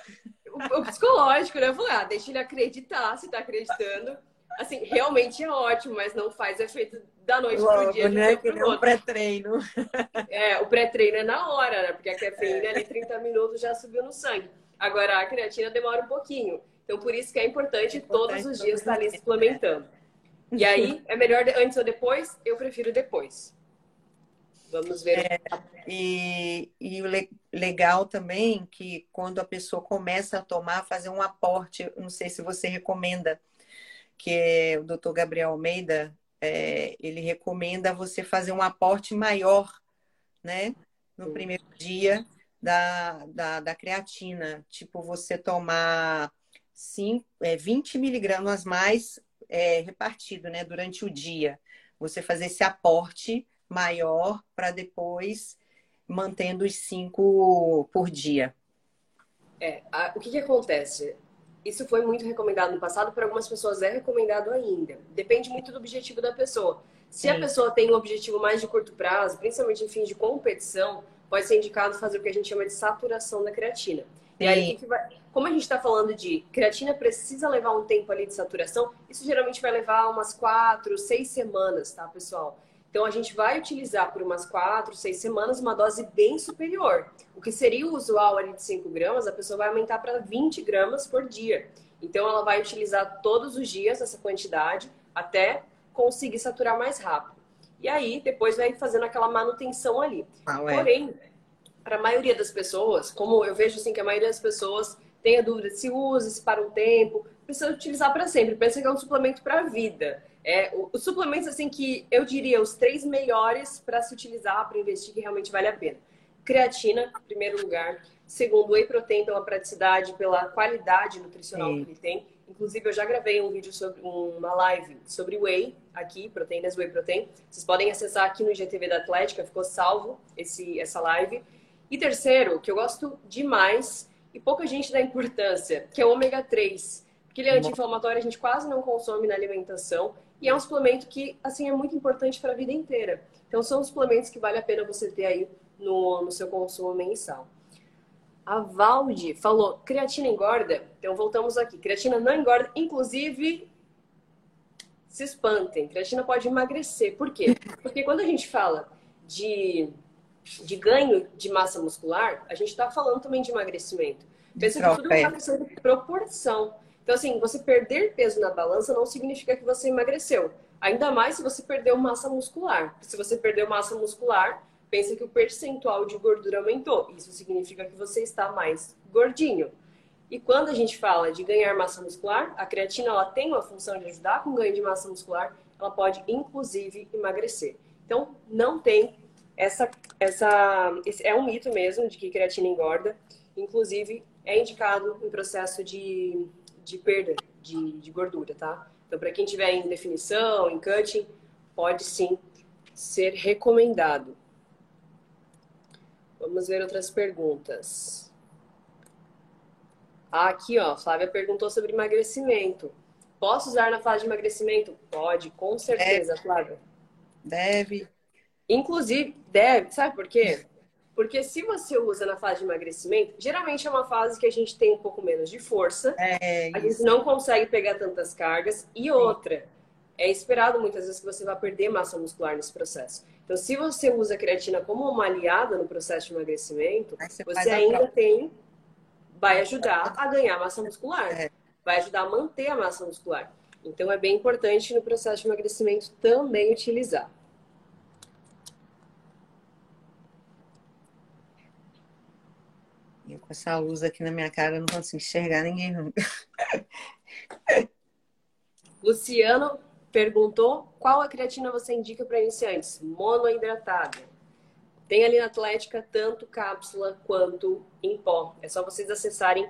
[SPEAKER 1] O, o, psicológico, né? Eu falei: Ah, deixa ele acreditar, se tá acreditando. Assim, realmente é ótimo, mas não faz efeito da noite Logo, pro dia.
[SPEAKER 2] Né? Que nem um pré-treino.
[SPEAKER 1] É, o pré-treino é na hora, né? Porque a cafeína é. ali 30 minutos já subiu no sangue. Agora a creatina demora um pouquinho. Então por isso que é importante, é importante todos os dias estar ali suplementando. E aí, é melhor antes ou depois? Eu prefiro depois. Vamos ver. É,
[SPEAKER 2] e, e o legal também que quando a pessoa começa a tomar, fazer um aporte, não sei se você recomenda, que é o doutor Gabriel Almeida, é, ele recomenda você fazer um aporte maior, né? No primeiro dia da, da, da creatina. Tipo, você tomar cinco, é, 20 miligramas mais é, repartido, né? Durante o dia. Você fazer esse aporte maior para depois mantendo os cinco por dia.
[SPEAKER 1] É, a, o que, que acontece? Isso foi muito recomendado no passado, por algumas pessoas é recomendado ainda. Depende muito do objetivo da pessoa. Se Sim. a pessoa tem um objetivo mais de curto prazo, principalmente em fins de competição, pode ser indicado fazer o que a gente chama de saturação da creatina. Sim. E aí, que vai... como a gente está falando de creatina precisa levar um tempo ali de saturação, isso geralmente vai levar umas quatro, seis semanas, tá, pessoal? Então, a gente vai utilizar por umas quatro, seis semanas uma dose bem superior. O que seria o usual ali de 5 gramas, a pessoa vai aumentar para 20 gramas por dia. Então, ela vai utilizar todos os dias essa quantidade até conseguir saturar mais rápido. E aí, depois vai fazendo aquela manutenção ali. Ah, Porém, para a maioria das pessoas, como eu vejo assim que a maioria das pessoas tem a dúvida se usa, se para um tempo, precisa utilizar para sempre. Pensa que é um suplemento para a vida. É, os suplementos, assim, que eu diria os três melhores para se utilizar, para investir, que realmente vale a pena. Creatina, em primeiro lugar. Segundo, whey protein pela praticidade, pela qualidade nutricional Sim. que ele tem. Inclusive, eu já gravei um vídeo sobre uma live sobre whey aqui, proteínas whey protein. Vocês podem acessar aqui no IGTV da Atlética, ficou salvo esse, essa live. E terceiro, que eu gosto demais e pouca gente dá importância, que é o ômega 3. Porque ele é anti-inflamatório, a gente quase não consome na alimentação e é um suplemento que, assim, é muito importante para a vida inteira. Então, são suplementos que vale a pena você ter aí no, no seu consumo mensal. A Valde falou, creatina engorda? Então, voltamos aqui. Creatina não engorda, inclusive, se espantem. Creatina pode emagrecer. Por quê? Porque quando a gente fala de, de ganho de massa muscular, a gente está falando também de emagrecimento. Pensa que tudo uma questão de proporção. Então, assim, você perder peso na balança não significa que você emagreceu. Ainda mais se você perdeu massa muscular. Se você perdeu massa muscular, pensa que o percentual de gordura aumentou. Isso significa que você está mais gordinho. E quando a gente fala de ganhar massa muscular, a creatina ela tem uma função de ajudar com o ganho de massa muscular, ela pode inclusive emagrecer. Então, não tem essa essa é um mito mesmo de que creatina engorda. Inclusive, é indicado em processo de de perda de, de gordura, tá? Então, para quem tiver em definição, em cutting, pode sim ser recomendado. Vamos ver outras perguntas. Ah, aqui, ó, Flávia perguntou sobre emagrecimento. Posso usar na fase de emagrecimento? Pode, com certeza, deve. Flávia.
[SPEAKER 2] Deve.
[SPEAKER 1] Inclusive, deve. Sabe por quê? Porque se você usa na fase de emagrecimento, geralmente é uma fase que a gente tem um pouco menos de força, é, a gente não consegue pegar tantas cargas. E outra, é esperado muitas vezes que você vá perder massa muscular nesse processo. Então, se você usa a creatina como uma aliada no processo de emagrecimento, você, você ainda tem. Vai ajudar a ganhar massa muscular. É. Vai ajudar a manter a massa muscular. Então, é bem importante no processo de emagrecimento também utilizar.
[SPEAKER 2] Eu com essa luz aqui na minha cara, eu não consigo enxergar ninguém. (laughs)
[SPEAKER 1] Luciano perguntou qual a creatina você indica para iniciantes? Monoidratada. Tem ali na Atlética tanto cápsula quanto em pó. É só vocês acessarem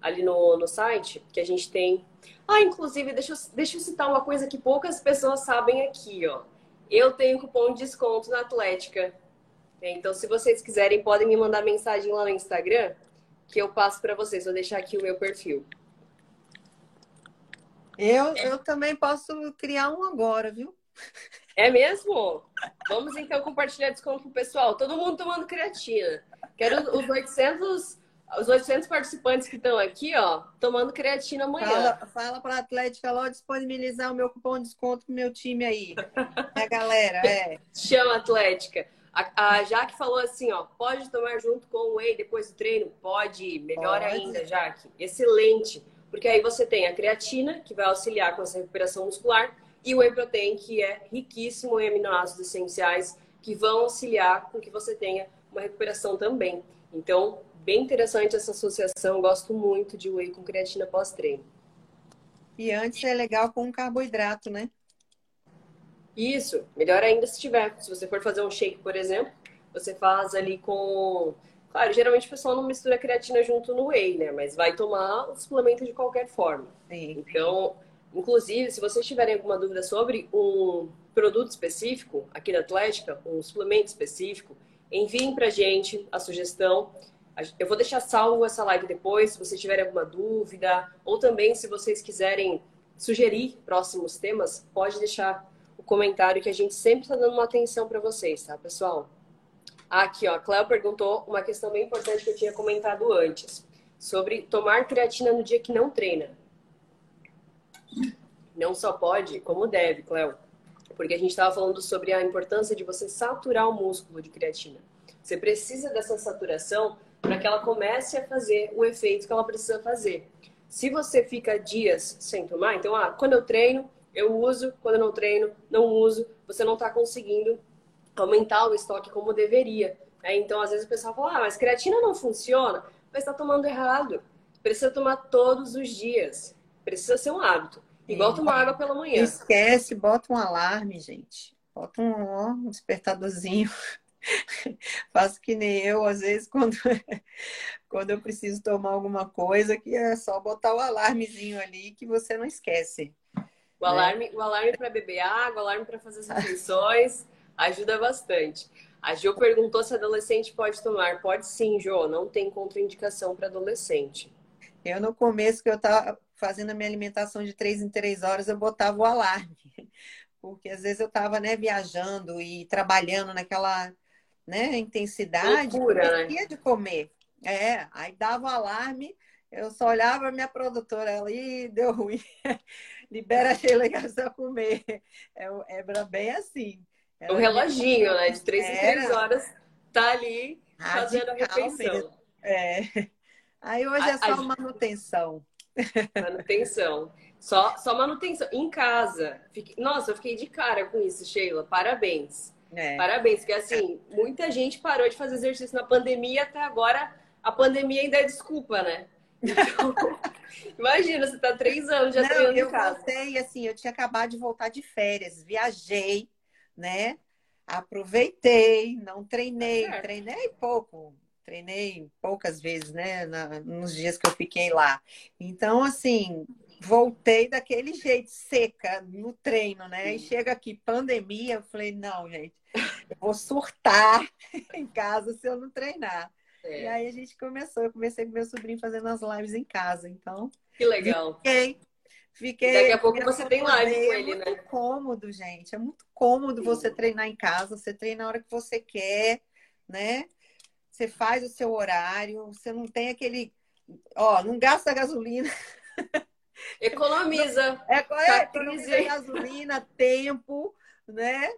[SPEAKER 1] ali no, no site, que a gente tem. Ah, inclusive, deixa eu, deixa eu citar uma coisa que poucas pessoas sabem aqui, ó. Eu tenho cupom de desconto na Atlética. Então, se vocês quiserem, podem me mandar mensagem lá no Instagram, que eu passo para vocês. Vou deixar aqui o meu perfil.
[SPEAKER 2] Eu, eu também posso criar um agora, viu?
[SPEAKER 1] É mesmo? Vamos então compartilhar desconto pro pessoal. Todo mundo tomando creatina. Quero os 800, os 800 participantes que estão aqui, ó, tomando creatina amanhã.
[SPEAKER 2] Fala, fala para a Atlética logo disponibilizar o meu cupom de desconto pro meu time aí. (laughs) É, galera, é.
[SPEAKER 1] Chama Atlética. A, a Jaque falou assim, ó, pode tomar junto com o whey depois do treino? Pode, melhor pode. ainda, Jaque. Excelente. Porque aí você tem a creatina, que vai auxiliar com essa recuperação muscular, e o whey protein, que é riquíssimo em aminoácidos essenciais, que vão auxiliar com que você tenha uma recuperação também. Então, bem interessante essa associação. Gosto muito de whey com creatina pós-treino.
[SPEAKER 2] E antes é legal com carboidrato, né?
[SPEAKER 1] Isso, melhor ainda se tiver. Se você for fazer um shake, por exemplo, você faz ali com. Claro, geralmente o pessoal não mistura creatina junto no whey, né? Mas vai tomar o suplemento de qualquer forma. Sim. Então, inclusive, se vocês tiverem alguma dúvida sobre um produto específico aqui da Atlética, um suplemento específico, enviem pra gente a sugestão. Eu vou deixar salvo essa live depois, se vocês tiverem alguma dúvida, ou também se vocês quiserem sugerir próximos temas, pode deixar o comentário que a gente sempre está dando uma atenção para vocês, tá, pessoal? Aqui, ó, a Cléo perguntou uma questão bem importante que eu tinha comentado antes, sobre tomar creatina no dia que não treina. Não só pode, como deve, Cléo. Porque a gente estava falando sobre a importância de você saturar o músculo de creatina. Você precisa dessa saturação para que ela comece a fazer o efeito que ela precisa fazer. Se você fica dias sem tomar, então, ah, quando eu treino, eu uso, quando eu não treino, não uso, você não está conseguindo aumentar o estoque como deveria. Né? Então, às vezes o pessoal fala, ah, mas creatina não funciona, mas está tomando errado. Precisa tomar todos os dias. Precisa ser um hábito. Igual tomar água pela manhã.
[SPEAKER 2] Esquece, bota um alarme, gente. Bota um, ó, um despertadorzinho. (laughs) Faço que nem eu, às vezes, (laughs) quando, quando eu preciso tomar alguma coisa, que é só botar o alarmezinho ali que você não esquece.
[SPEAKER 1] O alarme, né? o alarme para beber água, o alarme para fazer as refeições, (laughs) ajuda bastante. A Jo perguntou se adolescente pode tomar. Pode sim, Jo, não tem contraindicação para adolescente.
[SPEAKER 2] Eu, no começo, que eu estava fazendo a minha alimentação de três em três horas, eu botava o alarme. (laughs) Porque às vezes eu estava né, viajando e trabalhando naquela né, intensidade, Loucura, né? de comer. É, aí dava o alarme, eu só olhava a minha produtora, ela, ih, deu ruim. (laughs) libera a Sheila a comer. É, é bem assim.
[SPEAKER 1] o reloginho, né? De três em três horas, tá ali fazendo a refeição.
[SPEAKER 2] É. Aí hoje é só a, manutenção.
[SPEAKER 1] Manutenção. Só, só manutenção. Em casa. Nossa, eu fiquei de cara com isso, Sheila. Parabéns. É. Parabéns, porque assim, muita gente parou de fazer exercício na pandemia até agora. A pandemia ainda é desculpa, né? Então, (laughs) imagina, você tá três anos já treinando
[SPEAKER 2] eu
[SPEAKER 1] em casa.
[SPEAKER 2] voltei, assim, eu tinha acabado de voltar de férias, viajei, né? Aproveitei, não treinei, tá treinei pouco, treinei poucas vezes, né? Na, nos dias que eu fiquei lá. Então, assim, voltei daquele jeito, seca, no treino, né? E chega aqui, pandemia, eu falei, não, gente, eu vou surtar (laughs) em casa se eu não treinar. É. E aí a gente começou, eu comecei com meu sobrinho fazendo as lives em casa, então.
[SPEAKER 1] Que legal.
[SPEAKER 2] Fiquei. Fiquei.
[SPEAKER 1] Daqui a pouco você tem live com ele,
[SPEAKER 2] né?
[SPEAKER 1] É
[SPEAKER 2] muito cômodo, gente. É muito cômodo Sim. você treinar em casa. Você treina a hora que você quer, né? Você faz o seu horário. Você não tem aquele. Ó, não gasta gasolina. (laughs)
[SPEAKER 1] Economiza.
[SPEAKER 2] É, é economiza gasolina, tempo, né?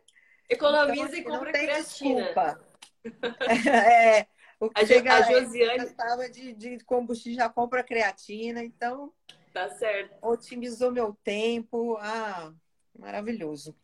[SPEAKER 1] Economiza então, e compra
[SPEAKER 2] não tem
[SPEAKER 1] creatina.
[SPEAKER 2] desculpa. (laughs) (laughs) é, o que a, chega,
[SPEAKER 1] a Josiane
[SPEAKER 2] estava de, de combustível já compra creatina, então
[SPEAKER 1] tá certo.
[SPEAKER 2] Otimizou meu tempo. Ah, maravilhoso.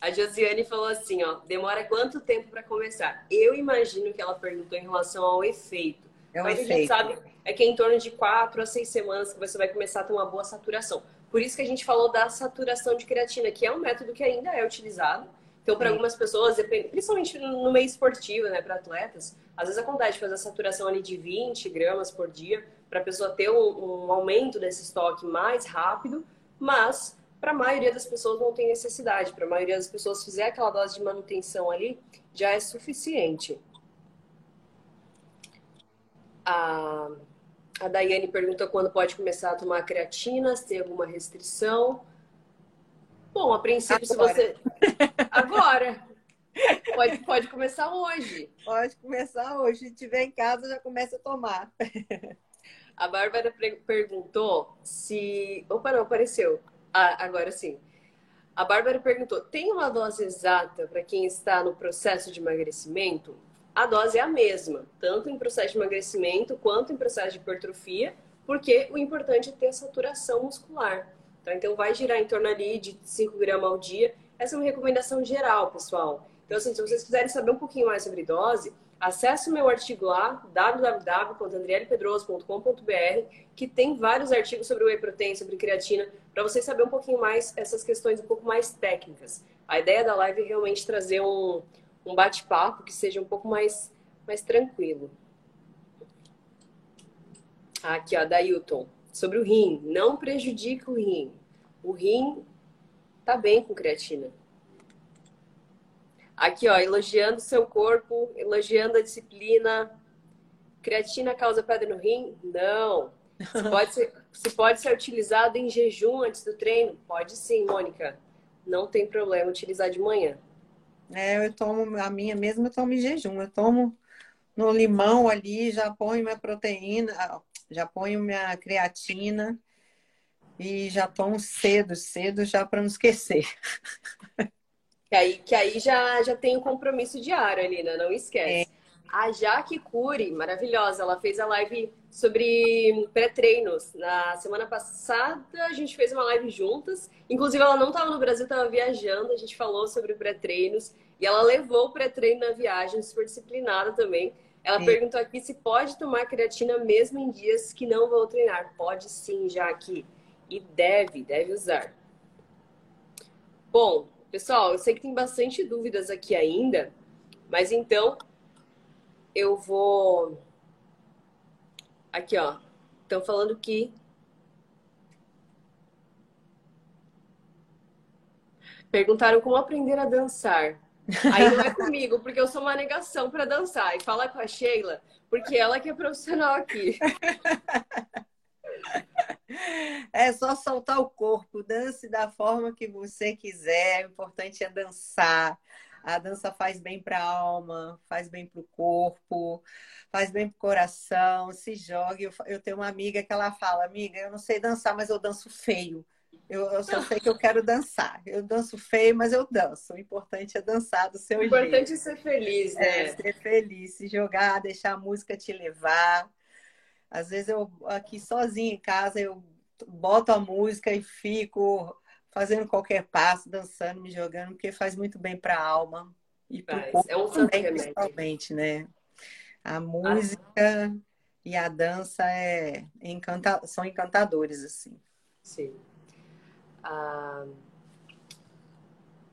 [SPEAKER 1] A Josiane falou assim, ó, demora quanto tempo para começar? Eu imagino que ela perguntou em relação ao efeito.
[SPEAKER 2] É
[SPEAKER 1] Mas
[SPEAKER 2] efeito.
[SPEAKER 1] a gente sabe é que é em torno de quatro a seis semanas que você vai começar a ter uma boa saturação. Por isso que a gente falou da saturação de creatina, que é um método que ainda é utilizado. Então, para algumas pessoas, principalmente no meio esportivo, né, para atletas, às vezes acontece de fazer a saturação ali de 20 gramas por dia. para a pessoa ter um, um aumento desse estoque mais rápido, mas para a maioria das pessoas não tem necessidade. Para a maioria das pessoas, se fizer aquela dose de manutenção ali, já é suficiente. A, a Daiane pergunta quando pode começar a tomar creatina, se tem alguma restrição. Bom, a princípio, Agora. se você. Agora! Pode, pode começar hoje.
[SPEAKER 2] Pode começar hoje. Se tiver em casa, já começa a tomar. (laughs)
[SPEAKER 1] A Bárbara perguntou se. Opa, não, apareceu. Ah, agora sim. A Bárbara perguntou: tem uma dose exata para quem está no processo de emagrecimento? A dose é a mesma, tanto em processo de emagrecimento quanto em processo de hipertrofia, porque o importante é ter a saturação muscular. Tá? Então, vai girar em torno ali de 5 gramas ao dia. Essa é uma recomendação geral, pessoal. Então, assim, se vocês quiserem saber um pouquinho mais sobre dose, acesse o meu artigo lá, www.andriellepedroso.com.br, que tem vários artigos sobre whey protein, sobre creatina, para vocês saberem um pouquinho mais essas questões um pouco mais técnicas. A ideia da live é realmente trazer um, um bate-papo que seja um pouco mais, mais tranquilo. Aqui, ó, da. Sobre o rim. Não prejudica o rim. O rim tá bem com creatina. Aqui, ó, elogiando seu corpo, elogiando a disciplina. Creatina causa pedra no rim? Não. Se (laughs) pode ser, se pode ser utilizado em jejum antes do treino? Pode sim, Mônica. Não tem problema utilizar de manhã.
[SPEAKER 2] É, eu tomo a minha mesmo, eu tomo em jejum. Eu tomo no limão ali, já ponho minha proteína, já ponho minha creatina e já tomo cedo, cedo já para não esquecer. (laughs)
[SPEAKER 1] Que aí, que aí já, já tem um compromisso diário ali, né? Não esquece. É. A Jaque Cury, maravilhosa, ela fez a live sobre pré-treinos. Na semana passada a gente fez uma live juntas. Inclusive, ela não estava no Brasil, estava viajando. A gente falou sobre pré-treinos. E ela levou o pré-treino na viagem, super disciplinada também. Ela sim. perguntou aqui se pode tomar creatina mesmo em dias que não vou treinar. Pode sim, Jaque. E deve, deve usar. Bom, Pessoal, eu sei que tem bastante dúvidas aqui ainda, mas então eu vou. Aqui, ó. Estão falando que. Perguntaram como aprender a dançar. Aí não é comigo, porque eu sou uma negação para dançar. E fala com a Sheila, porque ela que é profissional aqui. (laughs)
[SPEAKER 2] É só soltar o corpo, dance da forma que você quiser. O importante é dançar. A dança faz bem para a alma, faz bem para o corpo, faz bem para o coração. Se jogue. Eu, tenho uma amiga que ela fala: Amiga, eu não sei dançar, mas eu danço feio. Eu, eu só sei que eu quero dançar. Eu danço feio, mas eu danço. O importante é dançar do seu jeito.
[SPEAKER 1] O importante é ser feliz, né?
[SPEAKER 2] É, ser feliz, se jogar, deixar a música te levar. Às vezes eu aqui sozinha em casa, eu boto a música e fico fazendo qualquer passo, dançando, me jogando, porque faz muito bem para a alma e para o é um também, principalmente, né? A música ah. e a dança é encanta... são encantadores, assim.
[SPEAKER 1] Sim. A...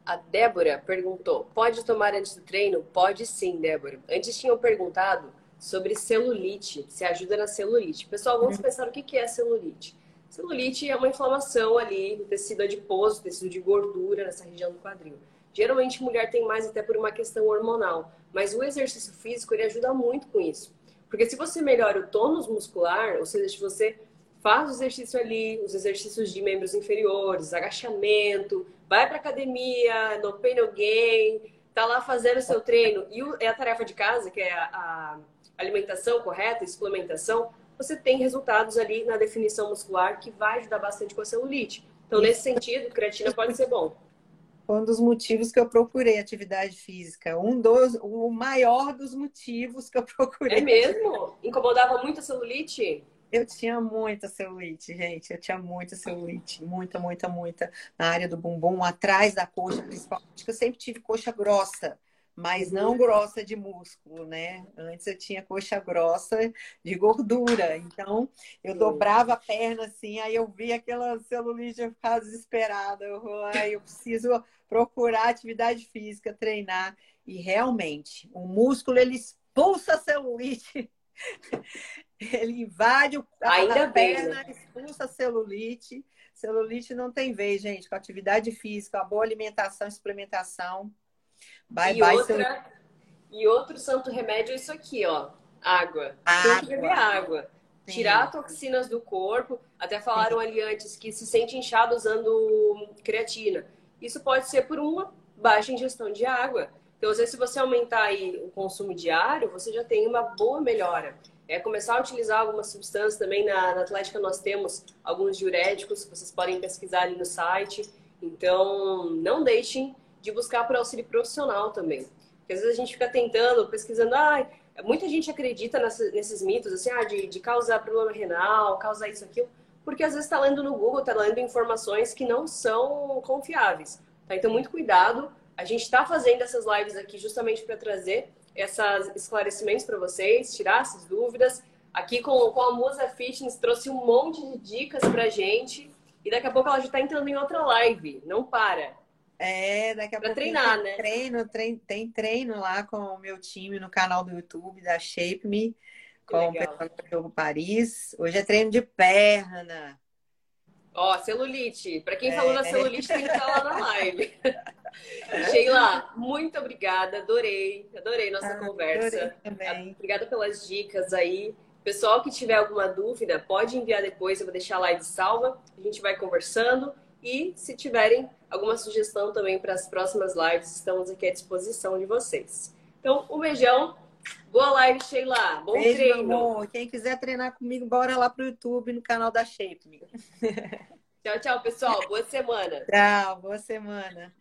[SPEAKER 1] a Débora perguntou: pode tomar antes do treino? Pode sim, Débora. Antes tinham perguntado sobre celulite, se ajuda na celulite. Pessoal, vamos uhum. pensar o que é celulite. Celulite é uma inflamação ali no tecido adiposo, tecido de gordura nessa região do quadril. Geralmente mulher tem mais até por uma questão hormonal, mas o exercício físico ele ajuda muito com isso. Porque se você melhora o tônus muscular, ou seja, se você faz o exercício ali, os exercícios de membros inferiores, agachamento, vai para academia, no pain no gain, tá lá fazendo o seu treino e é a tarefa de casa, que é a, a alimentação correta, suplementação, você tem resultados ali na definição muscular que vai ajudar bastante com a celulite. Então, Isso. nesse sentido, creatina pode ser bom.
[SPEAKER 2] Foi um dos motivos que eu procurei atividade física. Um dos, o maior dos motivos que eu procurei.
[SPEAKER 1] É mesmo? Incomodava muito a celulite?
[SPEAKER 2] Eu tinha muita celulite, gente. Eu tinha muita celulite. Muita, muita, muita. Na área do bumbum, atrás da coxa, principalmente. Eu sempre tive coxa grossa mas não grossa de músculo, né? Antes eu tinha coxa grossa de gordura, então eu dobrava a perna assim, aí eu via aquela celulite, eu ficava desesperada, eu, aí eu preciso procurar atividade física, treinar, e realmente, o músculo ele expulsa a celulite. (laughs) (laughs) Ele invade o,
[SPEAKER 1] Ainda
[SPEAKER 2] a bem, perna, né? expulsa a celulite. Celulite não tem vez, gente. Com atividade física, uma boa alimentação, suplementação.
[SPEAKER 1] Bye, e bye, outra, E outro santo remédio é isso aqui, ó. Água. água. Tem que beber água. Sim. Tirar toxinas do corpo. Até falaram Sim. ali antes que se sente inchado usando creatina. Isso pode ser por uma baixa ingestão de água. Então, às vezes, se você aumentar aí o consumo diário, você já tem uma boa melhora. É começar a utilizar algumas substâncias também. Na, na Atlética nós temos alguns diuréticos, que vocês podem pesquisar ali no site. Então, não deixem de buscar por auxílio profissional também. Porque às vezes a gente fica tentando, pesquisando, ah, muita gente acredita nessa, nesses mitos, assim, ah, de, de causar problema renal, causar isso, aquilo, porque às vezes está lendo no Google, está lendo informações que não são confiáveis. Tá? Então, muito cuidado a gente está fazendo essas lives aqui justamente para trazer esses esclarecimentos para vocês, tirar essas dúvidas. Aqui com, com a Musa Fitness trouxe um monte de dicas para gente. E daqui a pouco ela já está entrando em outra live. Não para.
[SPEAKER 2] É, daqui a
[SPEAKER 1] pra pouco treinar,
[SPEAKER 2] tem
[SPEAKER 1] né?
[SPEAKER 2] treino, treino, tem treino lá com o meu time no canal do YouTube da Shape Me, com o pessoal do Jogo Paris. Hoje é treino de perna.
[SPEAKER 1] Ó, celulite. Para quem é. falou na celulite, tem que estar lá na live. (laughs) Sheila, muito obrigada. Adorei, adorei nossa ah, conversa. Adorei obrigada pelas dicas aí. Pessoal que tiver alguma dúvida, pode enviar depois, eu vou deixar a live salva. A gente vai conversando. E se tiverem alguma sugestão também para as próximas lives, estamos aqui à disposição de vocês. Então, um beijão. Boa live, Sheila. Bom Beijo, treino.
[SPEAKER 2] Amor. Quem quiser treinar comigo, bora lá pro YouTube, no canal da Shape
[SPEAKER 1] tchau, tchau, pessoal. Boa semana.
[SPEAKER 2] Tchau, boa semana.